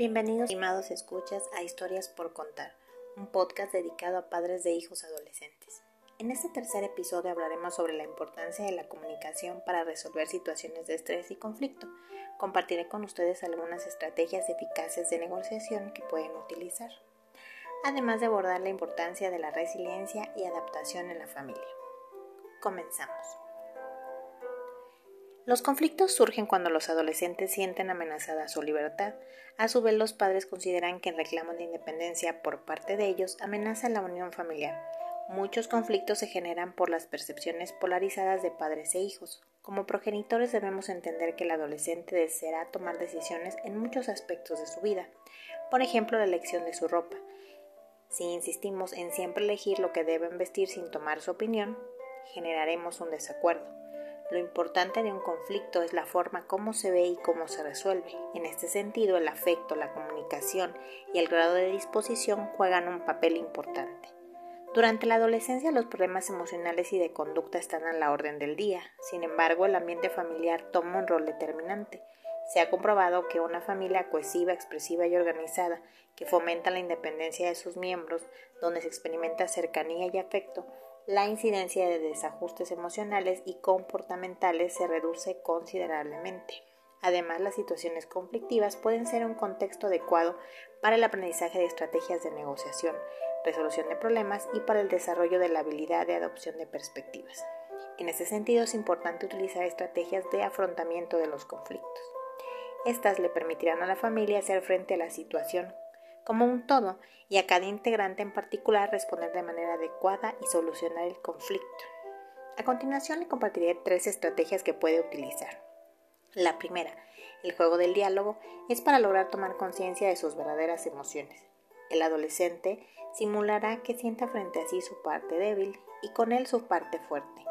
Bienvenidos, estimados escuchas, a Historias por Contar, un podcast dedicado a padres de hijos adolescentes. En este tercer episodio hablaremos sobre la importancia de la comunicación para resolver situaciones de estrés y conflicto. Compartiré con ustedes algunas estrategias eficaces de negociación que pueden utilizar, además de abordar la importancia de la resiliencia y adaptación en la familia. Comenzamos. Los conflictos surgen cuando los adolescentes sienten amenazada su libertad. A su vez, los padres consideran que el reclamo de independencia por parte de ellos amenaza la unión familiar. Muchos conflictos se generan por las percepciones polarizadas de padres e hijos. Como progenitores debemos entender que el adolescente deseará tomar decisiones en muchos aspectos de su vida. Por ejemplo, la elección de su ropa. Si insistimos en siempre elegir lo que deben vestir sin tomar su opinión, generaremos un desacuerdo. Lo importante de un conflicto es la forma como se ve y cómo se resuelve. En este sentido, el afecto, la comunicación y el grado de disposición juegan un papel importante. Durante la adolescencia los problemas emocionales y de conducta están a la orden del día. Sin embargo, el ambiente familiar toma un rol determinante. Se ha comprobado que una familia cohesiva, expresiva y organizada, que fomenta la independencia de sus miembros, donde se experimenta cercanía y afecto, la incidencia de desajustes emocionales y comportamentales se reduce considerablemente. Además, las situaciones conflictivas pueden ser un contexto adecuado para el aprendizaje de estrategias de negociación, resolución de problemas y para el desarrollo de la habilidad de adopción de perspectivas. En ese sentido, es importante utilizar estrategias de afrontamiento de los conflictos. Estas le permitirán a la familia hacer frente a la situación como un todo y a cada integrante en particular responder de manera adecuada y solucionar el conflicto. A continuación le compartiré tres estrategias que puede utilizar. La primera, el juego del diálogo, es para lograr tomar conciencia de sus verdaderas emociones. El adolescente simulará que sienta frente a sí su parte débil y con él su parte fuerte.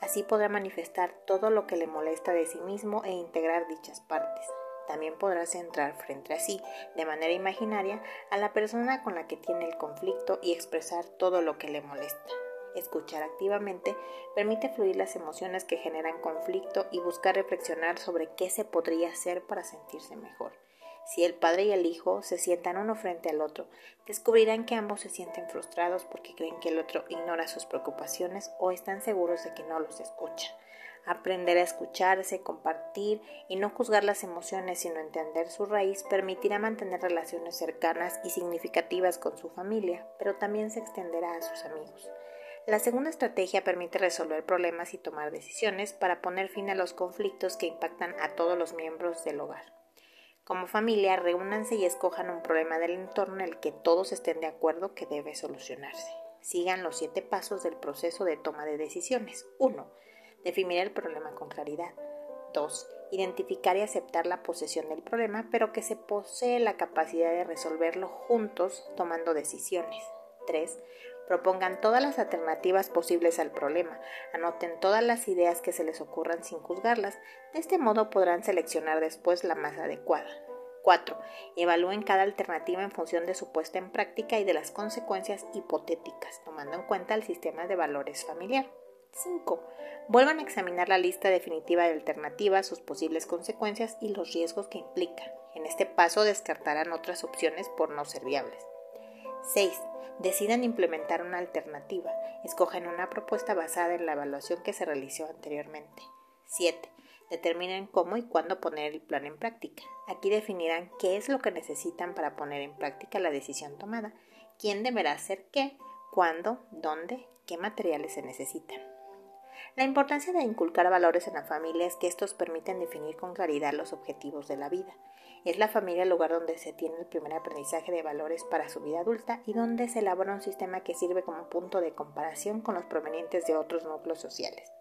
Así podrá manifestar todo lo que le molesta de sí mismo e integrar dichas partes. También podrá centrar frente a sí, de manera imaginaria, a la persona con la que tiene el conflicto y expresar todo lo que le molesta. Escuchar activamente permite fluir las emociones que generan conflicto y buscar reflexionar sobre qué se podría hacer para sentirse mejor. Si el padre y el hijo se sientan uno frente al otro, descubrirán que ambos se sienten frustrados porque creen que el otro ignora sus preocupaciones o están seguros de que no los escucha. Aprender a escucharse, compartir y no juzgar las emociones, sino entender su raíz, permitirá mantener relaciones cercanas y significativas con su familia, pero también se extenderá a sus amigos. La segunda estrategia permite resolver problemas y tomar decisiones para poner fin a los conflictos que impactan a todos los miembros del hogar. Como familia, reúnanse y escojan un problema del entorno en el que todos estén de acuerdo que debe solucionarse. Sigan los siete pasos del proceso de toma de decisiones. 1 Definir el problema con claridad. 2. Identificar y aceptar la posesión del problema, pero que se posee la capacidad de resolverlo juntos tomando decisiones. 3. Propongan todas las alternativas posibles al problema. Anoten todas las ideas que se les ocurran sin juzgarlas. De este modo podrán seleccionar después la más adecuada. 4. Evalúen cada alternativa en función de su puesta en práctica y de las consecuencias hipotéticas, tomando en cuenta el sistema de valores familiar. 5. Vuelvan a examinar la lista definitiva de alternativas, sus posibles consecuencias y los riesgos que implica. En este paso descartarán otras opciones por no ser viables. 6. Decidan implementar una alternativa. Escogen una propuesta basada en la evaluación que se realizó anteriormente. 7. Determinen cómo y cuándo poner el plan en práctica. Aquí definirán qué es lo que necesitan para poner en práctica la decisión tomada, quién deberá hacer qué, cuándo, dónde, qué materiales se necesitan. La importancia de inculcar valores en la familia es que estos permiten definir con claridad los objetivos de la vida. Es la familia el lugar donde se tiene el primer aprendizaje de valores para su vida adulta y donde se elabora un sistema que sirve como punto de comparación con los provenientes de otros núcleos sociales.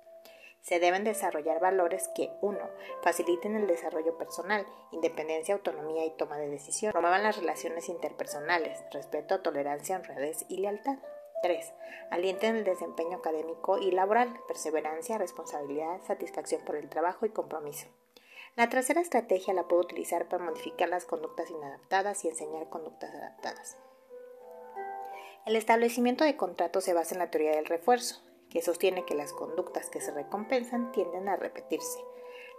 Se deben desarrollar valores que 1. faciliten el desarrollo personal, independencia, autonomía y toma de decisión, promuevan las relaciones interpersonales, respeto, tolerancia, honradez y lealtad. 3. Alienten el desempeño académico y laboral, perseverancia, responsabilidad, satisfacción por el trabajo y compromiso. La tercera estrategia la puedo utilizar para modificar las conductas inadaptadas y enseñar conductas adaptadas. El establecimiento de contratos se basa en la teoría del refuerzo, que sostiene que las conductas que se recompensan tienden a repetirse.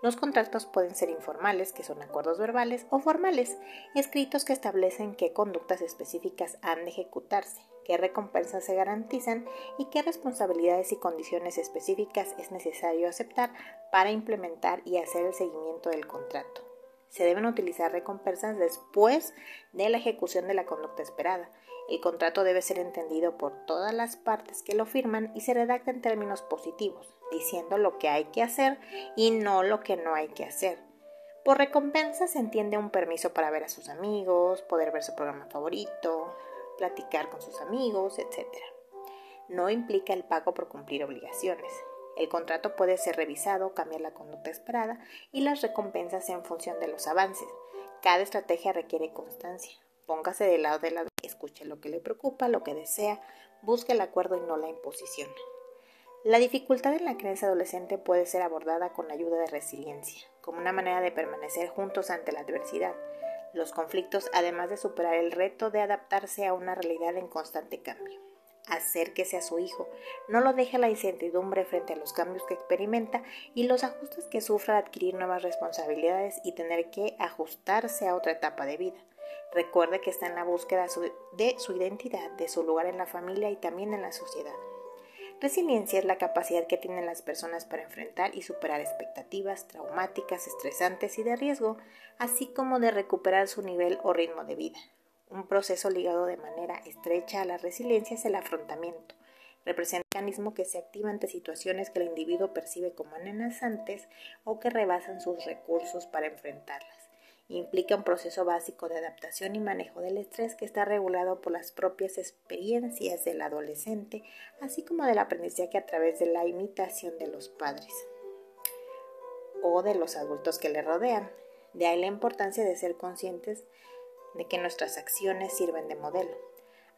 Los contratos pueden ser informales, que son acuerdos verbales, o formales, escritos que establecen qué conductas específicas han de ejecutarse, qué recompensas se garantizan y qué responsabilidades y condiciones específicas es necesario aceptar para implementar y hacer el seguimiento del contrato. Se deben utilizar recompensas después de la ejecución de la conducta esperada. El contrato debe ser entendido por todas las partes que lo firman y se redacta en términos positivos, diciendo lo que hay que hacer y no lo que no hay que hacer. Por recompensa se entiende un permiso para ver a sus amigos, poder ver su programa favorito, platicar con sus amigos, etc. No implica el pago por cumplir obligaciones. El contrato puede ser revisado, cambiar la conducta esperada y las recompensas en función de los avances. Cada estrategia requiere constancia. Póngase del lado de la escuche lo que le preocupa, lo que desea, busque el acuerdo y no la imposición. La dificultad en la creencia adolescente puede ser abordada con la ayuda de resiliencia, como una manera de permanecer juntos ante la adversidad los conflictos, además de superar el reto de adaptarse a una realidad en constante cambio. Acérquese a su hijo, no lo deje a la incertidumbre frente a los cambios que experimenta y los ajustes que sufra al adquirir nuevas responsabilidades y tener que ajustarse a otra etapa de vida. Recuerde que está en la búsqueda de su identidad, de su lugar en la familia y también en la sociedad. Resiliencia es la capacidad que tienen las personas para enfrentar y superar expectativas traumáticas, estresantes y de riesgo, así como de recuperar su nivel o ritmo de vida. Un proceso ligado de manera estrecha a la resiliencia es el afrontamiento. Representa un mecanismo que se activa ante situaciones que el individuo percibe como amenazantes o que rebasan sus recursos para enfrentarlas implica un proceso básico de adaptación y manejo del estrés que está regulado por las propias experiencias del adolescente, así como del aprendizaje a través de la imitación de los padres o de los adultos que le rodean. De ahí la importancia de ser conscientes de que nuestras acciones sirven de modelo.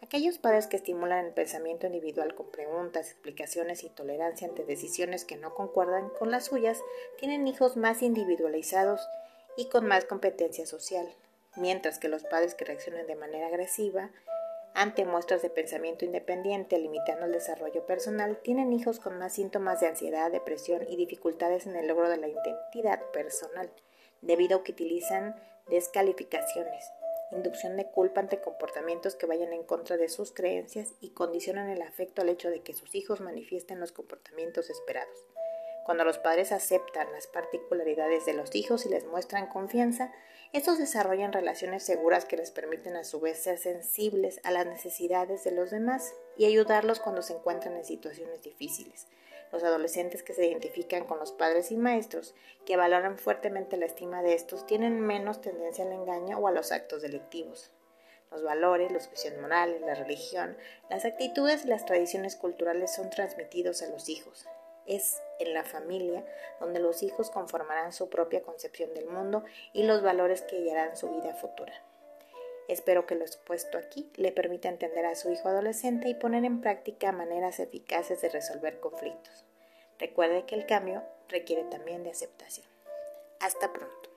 Aquellos padres que estimulan el pensamiento individual con preguntas, explicaciones y tolerancia ante decisiones que no concuerdan con las suyas tienen hijos más individualizados y con más competencia social, mientras que los padres que reaccionan de manera agresiva ante muestras de pensamiento independiente limitando el desarrollo personal tienen hijos con más síntomas de ansiedad, depresión y dificultades en el logro de la identidad personal, debido a que utilizan descalificaciones, inducción de culpa ante comportamientos que vayan en contra de sus creencias y condicionan el afecto al hecho de que sus hijos manifiesten los comportamientos esperados. Cuando los padres aceptan las particularidades de los hijos y les muestran confianza, estos desarrollan relaciones seguras que les permiten a su vez ser sensibles a las necesidades de los demás y ayudarlos cuando se encuentran en situaciones difíciles. Los adolescentes que se identifican con los padres y maestros, que valoran fuertemente la estima de estos, tienen menos tendencia al engaño o a los actos delictivos. Los valores, los juicios morales, la religión, las actitudes y las tradiciones culturales son transmitidos a los hijos. Es en la familia donde los hijos conformarán su propia concepción del mundo y los valores que guiarán su vida futura. Espero que lo expuesto aquí le permita entender a su hijo adolescente y poner en práctica maneras eficaces de resolver conflictos. Recuerde que el cambio requiere también de aceptación. Hasta pronto.